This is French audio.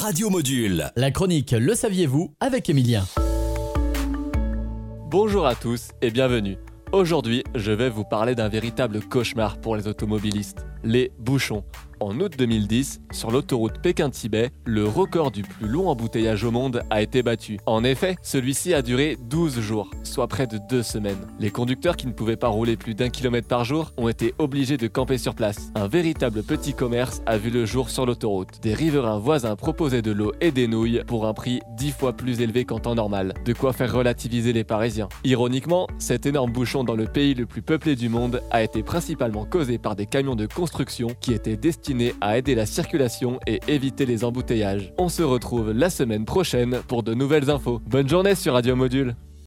Radio Module. La chronique Le saviez-vous avec Emilien. Bonjour à tous et bienvenue. Aujourd'hui, je vais vous parler d'un véritable cauchemar pour les automobilistes, les bouchons. En août 2010, sur l'autoroute Pékin-Tibet, le record du plus long embouteillage au monde a été battu. En effet, celui-ci a duré 12 jours, soit près de deux semaines. Les conducteurs qui ne pouvaient pas rouler plus d'un kilomètre par jour ont été obligés de camper sur place. Un véritable petit commerce a vu le jour sur l'autoroute. Des riverains voisins proposaient de l'eau et des nouilles pour un prix dix fois plus élevé qu'en temps normal. De quoi faire relativiser les Parisiens. Ironiquement, cet énorme bouchon dans le pays le plus peuplé du monde a été principalement causé par des camions de construction qui étaient destinés à aider la circulation et éviter les embouteillages. On se retrouve la semaine prochaine pour de nouvelles infos. Bonne journée sur Radio Module